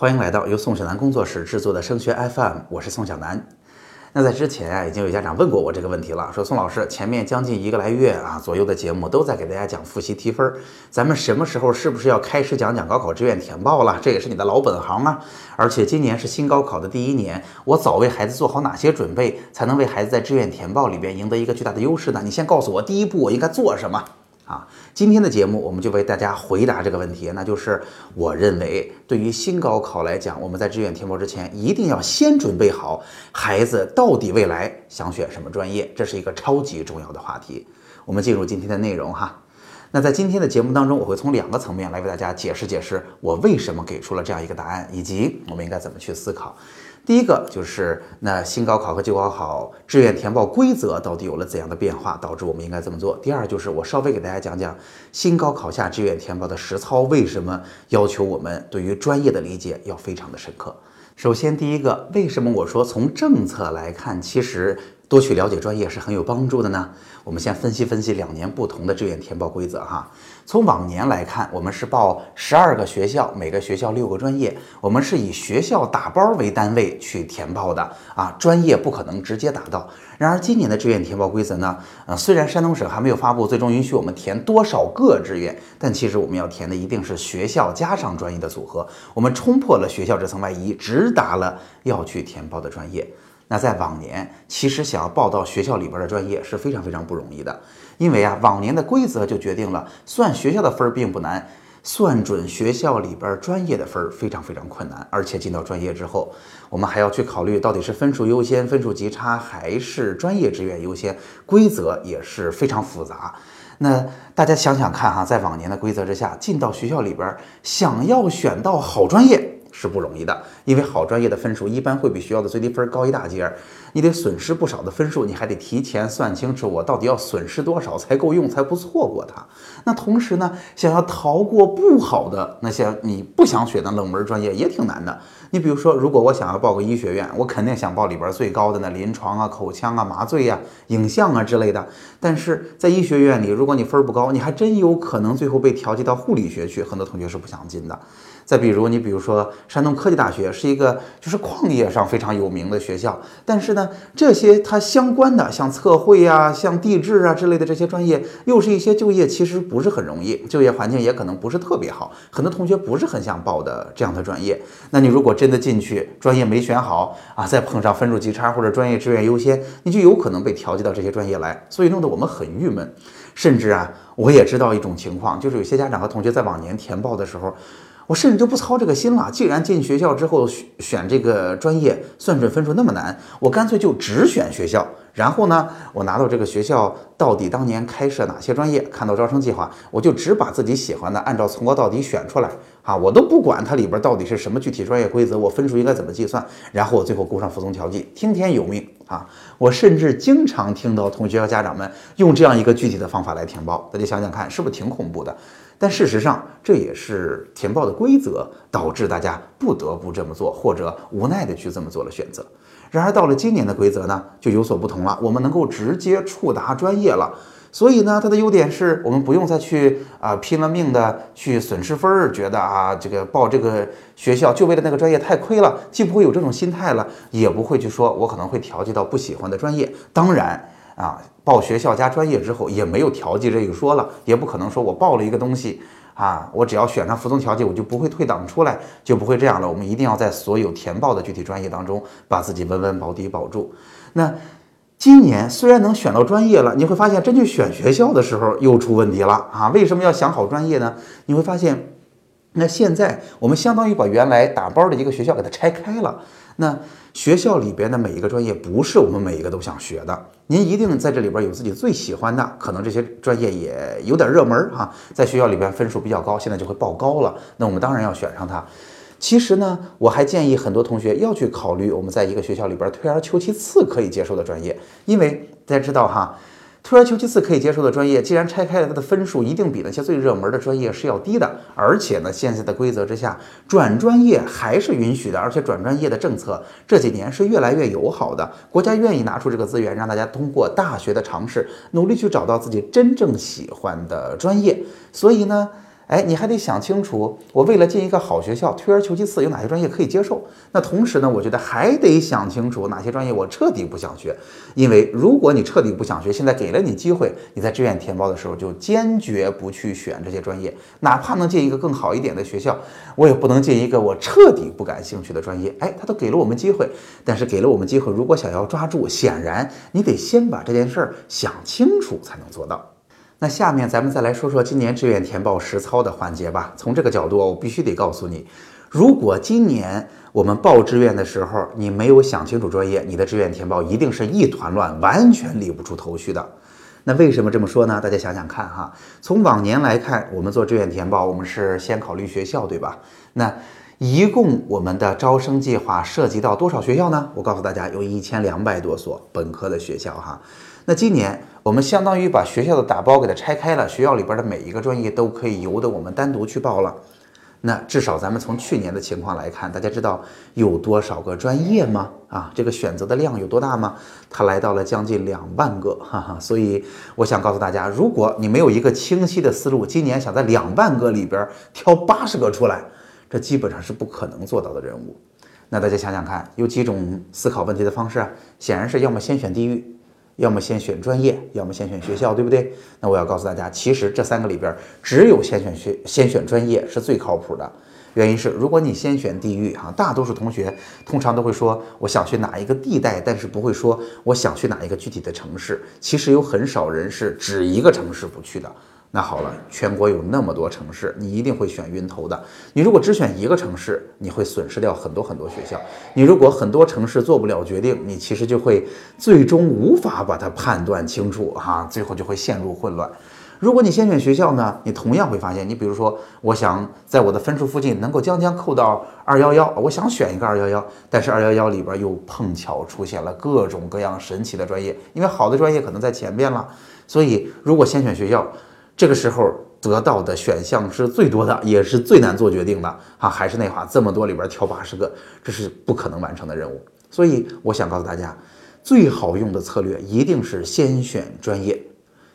欢迎来到由宋小南工作室制作的升学 FM，我是宋小南。那在之前啊，已经有家长问过我这个问题了，说宋老师，前面将近一个来月啊左右的节目都在给大家讲复习提分，咱们什么时候是不是要开始讲讲高考志愿填报了？这也是你的老本行啊。而且今年是新高考的第一年，我早为孩子做好哪些准备，才能为孩子在志愿填报里边赢得一个巨大的优势呢？你先告诉我，第一步我应该做什么？啊，今天的节目我们就为大家回答这个问题，那就是我认为对于新高考来讲，我们在志愿填报之前一定要先准备好孩子到底未来想选什么专业，这是一个超级重要的话题。我们进入今天的内容哈。那在今天的节目当中，我会从两个层面来为大家解释解释我为什么给出了这样一个答案，以及我们应该怎么去思考。第一个就是那新高考和旧高考志愿填报规则到底有了怎样的变化，导致我们应该这么做。第二就是我稍微给大家讲讲新高考下志愿填报的实操为什么要求我们对于专业的理解要非常的深刻。首先第一个，为什么我说从政策来看，其实。多去了解专业是很有帮助的呢。我们先分析分析两年不同的志愿填报规则哈。从往年来看，我们是报十二个学校，每个学校六个专业，我们是以学校打包为单位去填报的啊，专业不可能直接打到。然而今年的志愿填报规则呢，呃，虽然山东省还没有发布最终允许我们填多少个志愿，但其实我们要填的一定是学校加上专业的组合。我们冲破了学校这层外衣，直达了要去填报的专业。那在往年，其实想要报到学校里边的专业是非常非常不容易的，因为啊，往年的规则就决定了算学校的分儿并不难，算准学校里边专业的分儿非常非常困难。而且进到专业之后，我们还要去考虑到底是分数优先、分数级差，还是专业志愿优先，规则也是非常复杂。那大家想想看哈，在往年的规则之下，进到学校里边，想要选到好专业。是不容易的，因为好专业的分数一般会比学校的最低分高一大截儿，你得损失不少的分数，你还得提前算清楚我到底要损失多少才够用，才不错过它。那同时呢，想要逃过不好的那些你不想选的冷门专业也挺难的。你比如说，如果我想要报个医学院，我肯定想报里边最高的那临床啊、口腔啊、麻醉呀、影像啊之类的。但是在医学院里，如果你分儿不高，你还真有可能最后被调剂到护理学去，很多同学是不想进的。再比如，你比如说，山东科技大学是一个就是矿业上非常有名的学校，但是呢，这些它相关的像测绘啊、像地质啊之类的这些专业，又是一些就业其实不是很容易，就业环境也可能不是特别好，很多同学不是很想报的这样的专业。那你如果真的进去，专业没选好啊，再碰上分数级差或者专业志愿优先，你就有可能被调剂到这些专业来，所以弄得我们很郁闷。甚至啊，我也知道一种情况，就是有些家长和同学在往年填报的时候。我甚至就不操这个心了。既然进学校之后选选这个专业算准分数那么难，我干脆就只选学校。然后呢，我拿到这个学校到底当年开设哪些专业，看到招生计划，我就只把自己喜欢的按照从高到底选出来啊，我都不管它里边到底是什么具体专业规则，我分数应该怎么计算，然后我最后勾上服从调剂，听天由命啊。我甚至经常听到同学和家长们用这样一个具体的方法来填报，大家想想看，是不是挺恐怖的？但事实上，这也是填报的规则导致大家不得不这么做，或者无奈的去这么做了选择。然而到了今年的规则呢，就有所不同了。我们能够直接触达专业了，所以呢，它的优点是我们不用再去啊拼了命的去损失分儿，觉得啊这个报这个学校就为了那个专业太亏了，既不会有这种心态了，也不会去说我可能会调剂到不喜欢的专业。当然。啊，报学校加专业之后也没有调剂这一说了，也不可能说我报了一个东西啊，我只要选上服从调剂，我就不会退档出来，就不会这样了。我们一定要在所有填报的具体专业当中，把自己稳稳保底保住。那今年虽然能选到专业了，你会发现真去选学校的时候又出问题了啊！为什么要想好专业呢？你会发现，那现在我们相当于把原来打包的一个学校给它拆开了。那学校里边的每一个专业，不是我们每一个都想学的。您一定在这里边有自己最喜欢的，可能这些专业也有点热门哈，在学校里边分数比较高，现在就会报高了。那我们当然要选上它。其实呢，我还建议很多同学要去考虑我们在一个学校里边退而求其次可以接受的专业，因为大家知道哈。退而求其次可以接受的专业，既然拆开了，它的分数一定比那些最热门的专业是要低的。而且呢，现在的规则之下，转专业还是允许的，而且转专业的政策这几年是越来越友好的。国家愿意拿出这个资源，让大家通过大学的尝试，努力去找到自己真正喜欢的专业。所以呢。哎，你还得想清楚，我为了进一个好学校，退而求其次，有哪些专业可以接受？那同时呢，我觉得还得想清楚哪些专业我彻底不想学。因为如果你彻底不想学，现在给了你机会，你在志愿填报的时候就坚决不去选这些专业，哪怕能进一个更好一点的学校，我也不能进一个我彻底不感兴趣的专业。哎，他都给了我们机会，但是给了我们机会，如果想要抓住，显然你得先把这件事儿想清楚才能做到。那下面咱们再来说说今年志愿填报实操的环节吧。从这个角度，我必须得告诉你，如果今年我们报志愿的时候你没有想清楚专业，你的志愿填报一定是一团乱，完全理不出头绪的。那为什么这么说呢？大家想想看哈。从往年来看，我们做志愿填报，我们是先考虑学校，对吧？那一共我们的招生计划涉及到多少学校呢？我告诉大家，有一千两百多所本科的学校哈。那今年我们相当于把学校的打包给它拆开了，学校里边的每一个专业都可以由得我们单独去报了。那至少咱们从去年的情况来看，大家知道有多少个专业吗？啊，这个选择的量有多大吗？它来到了将近两万个，哈哈。所以我想告诉大家，如果你没有一个清晰的思路，今年想在两万个里边挑八十个出来，这基本上是不可能做到的任务。那大家想想看，有几种思考问题的方式啊？显然是要么先选地域。要么先选专业，要么先选学校，对不对？那我要告诉大家，其实这三个里边，只有先选学、先选专业是最靠谱的。原因是，如果你先选地域，哈，大多数同学通常都会说我想去哪一个地带，但是不会说我想去哪一个具体的城市。其实有很少人是只一个城市不去的。那好了，全国有那么多城市，你一定会选晕头的。你如果只选一个城市，你会损失掉很多很多学校。你如果很多城市做不了决定，你其实就会最终无法把它判断清楚，哈，最后就会陷入混乱。如果你先选学校呢，你同样会发现，你比如说，我想在我的分数附近能够将将扣到二幺幺，我想选一个二幺幺，但是二幺幺里边又碰巧出现了各种各样神奇的专业，因为好的专业可能在前边了，所以如果先选学校。这个时候得到的选项是最多的，也是最难做决定的啊！还是那话，这么多里边挑八十个，这是不可能完成的任务。所以我想告诉大家，最好用的策略一定是先选专业，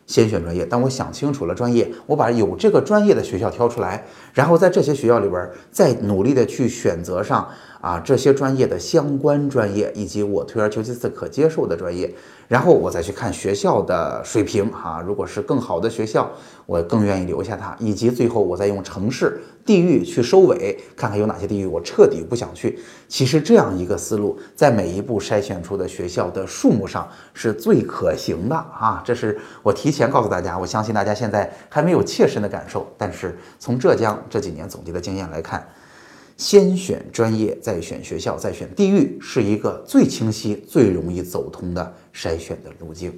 先选专业。当我想清楚了专业，我把有这个专业的学校挑出来，然后在这些学校里边再努力的去选择上啊这些专业的相关专业，以及我退而求其次可接受的专业。然后我再去看学校的水平，哈，如果是更好的学校，我更愿意留下它。以及最后我再用城市、地域去收尾，看看有哪些地域我彻底不想去。其实这样一个思路，在每一步筛选出的学校的数目上是最可行的啊！这是我提前告诉大家，我相信大家现在还没有切身的感受，但是从浙江这几年总结的经验来看。先选专业，再选学校，再选地域，是一个最清晰、最容易走通的筛选的路径。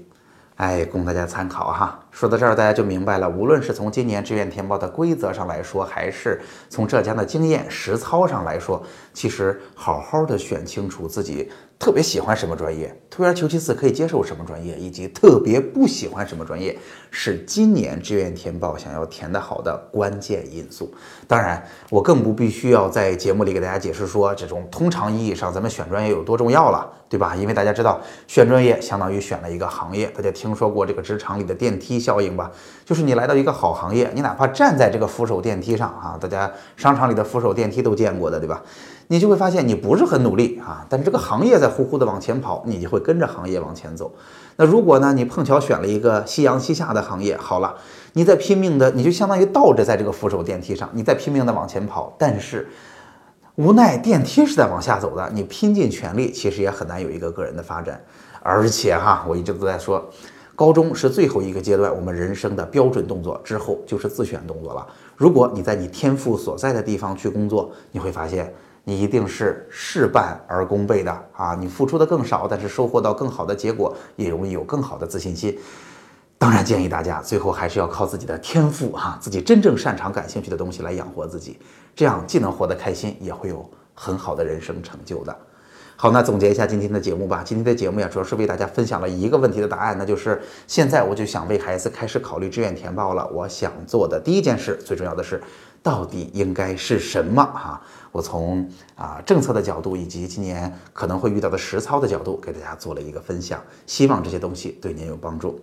哎，供大家参考哈。说到这儿，大家就明白了。无论是从今年志愿填报的规则上来说，还是从浙江的经验实操上来说，其实好好的选清楚自己特别喜欢什么专业，退而求其次可以接受什么专业，以及特别不喜欢什么专业，是今年志愿填报想要填得好的关键因素。当然，我更不必须要在节目里给大家解释说，这种通常意义上咱们选专业有多重要了，对吧？因为大家知道，选专业相当于选了一个行业。大家听说过这个职场里的电梯？效应吧，就是你来到一个好行业，你哪怕站在这个扶手电梯上啊，大家商场里的扶手电梯都见过的，对吧？你就会发现你不是很努力啊，但是这个行业在呼呼的往前跑，你就会跟着行业往前走。那如果呢，你碰巧选了一个夕阳西下的行业，好了，你在拼命的，你就相当于倒着在这个扶手电梯上，你在拼命的往前跑，但是无奈电梯是在往下走的，你拼尽全力，其实也很难有一个个人的发展。而且哈，我一直都在说。高中是最后一个阶段，我们人生的标准动作之后就是自选动作了。如果你在你天赋所在的地方去工作，你会发现你一定是事半而功倍的啊！你付出的更少，但是收获到更好的结果，也容易有更好的自信心。当然，建议大家最后还是要靠自己的天赋哈，自己真正擅长、感兴趣的东西来养活自己，这样既能活得开心，也会有很好的人生成就的。好，那总结一下今天的节目吧。今天的节目呀，主要是为大家分享了一个问题的答案，那就是现在我就想为孩子开始考虑志愿填报了。我想做的第一件事，最重要的是，到底应该是什么？哈，我从啊政策的角度以及今年可能会遇到的实操的角度，给大家做了一个分享，希望这些东西对您有帮助。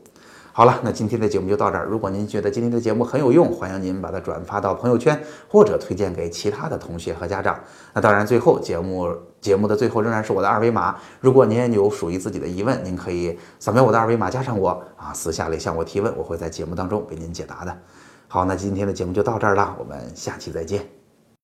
好了，那今天的节目就到这儿。如果您觉得今天的节目很有用，欢迎您把它转发到朋友圈，或者推荐给其他的同学和家长。那当然，最后节目节目的最后仍然是我的二维码。如果您也有属于自己的疑问，您可以扫描我的二维码加上我啊，私下里向我提问，我会在节目当中为您解答的。好，那今天的节目就到这儿了，我们下期再见。